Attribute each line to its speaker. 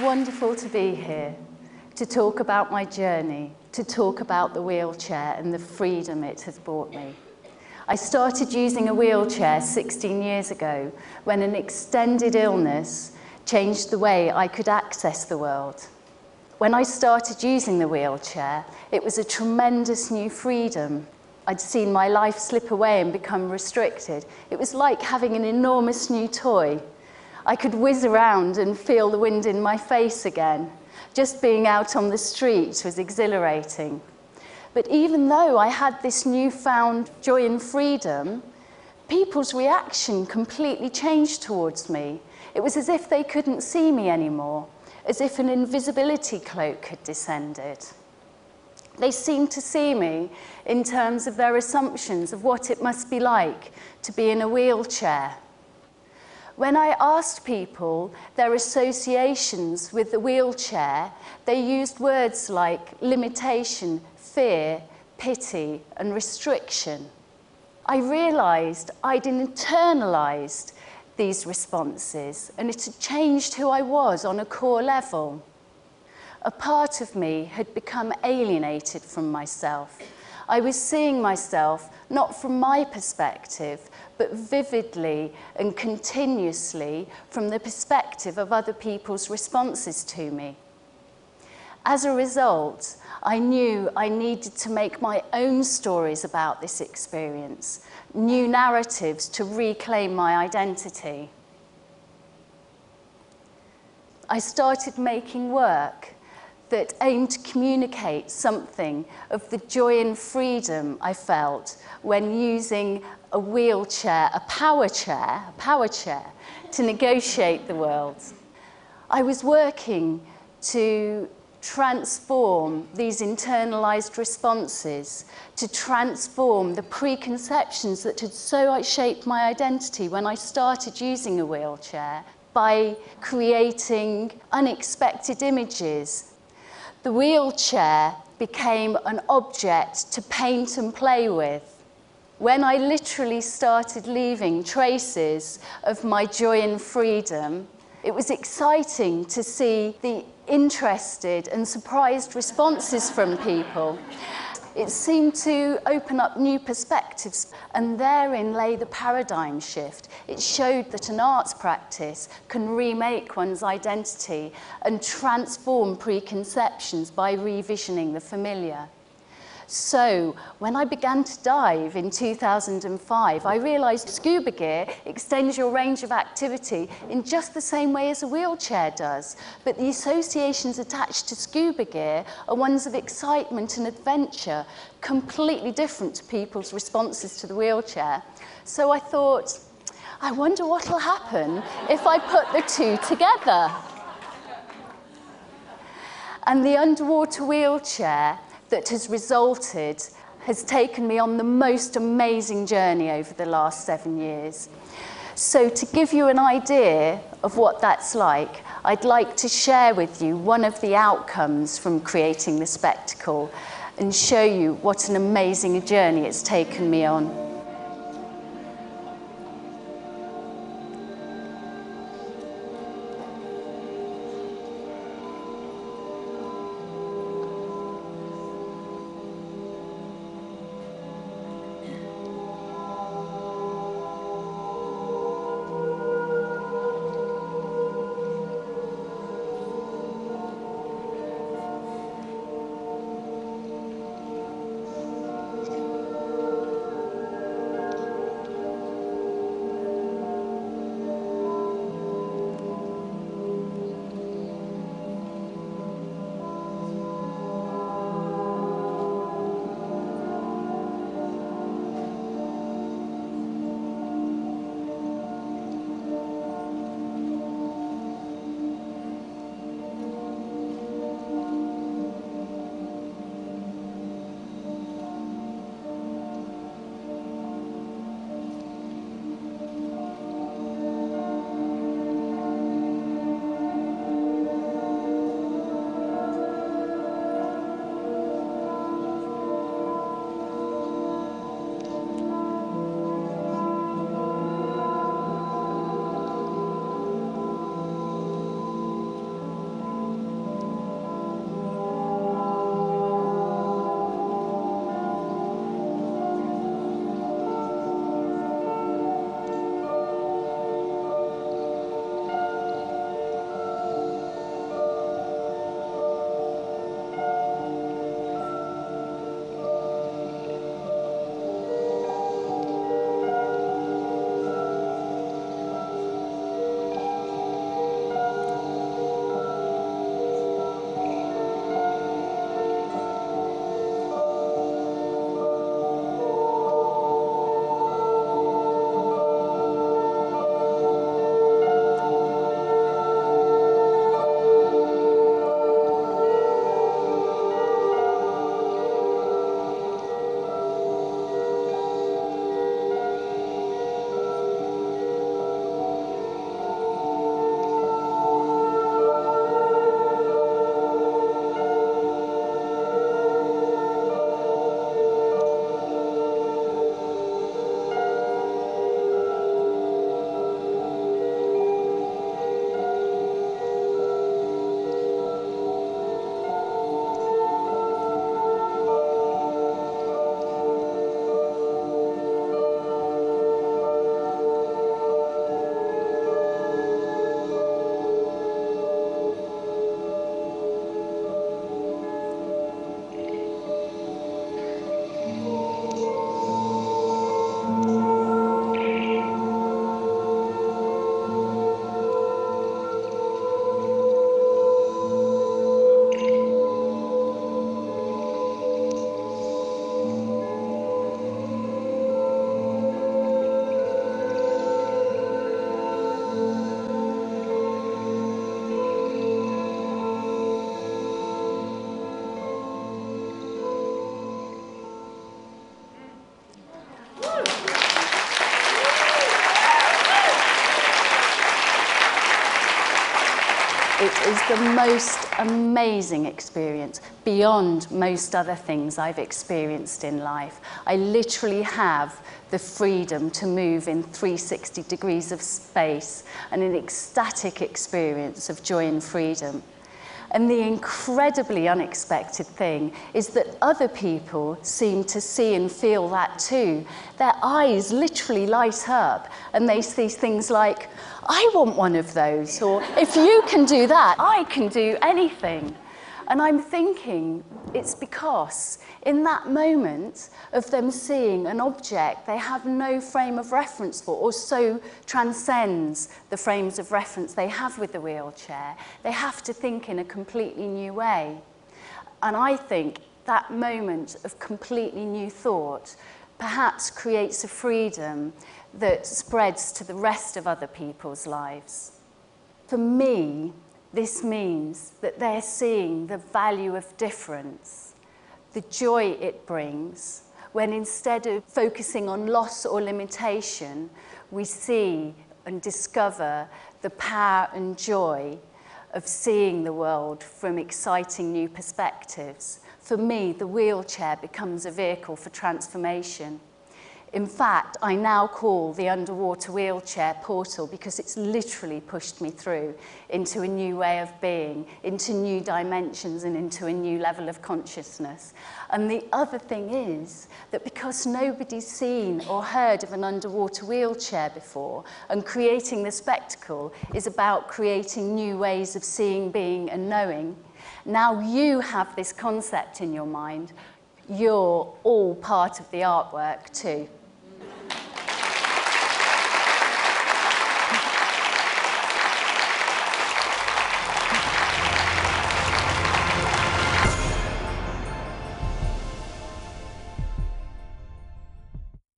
Speaker 1: wonderful to be here to talk about my journey, to talk about the wheelchair and the freedom it has brought me. I started using a wheelchair 16 years ago when an extended illness changed the way I could access the world. When I started using the wheelchair, it was a tremendous new freedom. I'd seen my life slip away and become restricted. It was like having an enormous new toy. I could whiz around and feel the wind in my face again. Just being out on the street was exhilarating. But even though I had this newfound joy and freedom, people's reaction completely changed towards me. It was as if they couldn't see me anymore, as if an invisibility cloak had descended. They seemed to see me in terms of their assumptions of what it must be like to be in a wheelchair. When I asked people their associations with the wheelchair, they used words like limitation, fear, pity, and restriction. I realised I'd internalised these responses and it had changed who I was on a core level. A part of me had become alienated from myself. I was seeing myself not from my perspective, but vividly and continuously from the perspective of other people's responses to me. As a result, I knew I needed to make my own stories about this experience, new narratives to reclaim my identity. I started making work that aimed to communicate something of the joy and freedom I felt when using a wheelchair, a power chair, a power chair, to negotiate the world. I was working to transform these internalized responses, to transform the preconceptions that had so shaped my identity when I started using a wheelchair by creating unexpected images the wheelchair became an object to paint and play with. When I literally started leaving traces of my joy and freedom, it was exciting to see the interested and surprised responses from people. It seemed to open up new perspectives, and therein lay the paradigm shift. It showed that an arts practice can remake one's identity and transform preconceptions by revisioning the familiar. So when I began to dive in 2005, I realized scuba gear extends your range of activity in just the same way as a wheelchair does. But the associations attached to scuba gear are ones of excitement and adventure, completely different to people's responses to the wheelchair. So I thought, I wonder what will happen if I put the two together. And the underwater wheelchair that has resulted has taken me on the most amazing journey over the last seven years. So to give you an idea of what that's like, I'd like to share with you one of the outcomes from creating the spectacle and show you what an amazing journey it's taken me on. The most amazing experience beyond most other things I've experienced in life. I literally have the freedom to move in 360 degrees of space and an ecstatic experience of joy and freedom. And the incredibly unexpected thing is that other people seem to see and feel that too. Their eyes literally light up and they see things like, I want one of those, or if you can do that, I can do anything. And I'm thinking it's because in that moment of them seeing an object they have no frame of reference for, or so transcends the frames of reference they have with the wheelchair, they have to think in a completely new way. And I think that moment of completely new thought perhaps creates a freedom that spreads to the rest of other people's lives. For me, this means that they're seeing the value of difference, the joy it brings, when instead of focusing on loss or limitation, we see and discover the power and joy of seeing the world from exciting new perspectives. For me, the wheelchair becomes a vehicle for transformation. In fact, I now call the underwater wheelchair portal because it's literally pushed me through into a new way of being, into new dimensions and into a new level of consciousness. And the other thing is that because nobody's seen or heard of an underwater wheelchair before, and creating the spectacle is about creating new ways of seeing, being and knowing, now you have this concept in your mind, you're all part of the artwork too.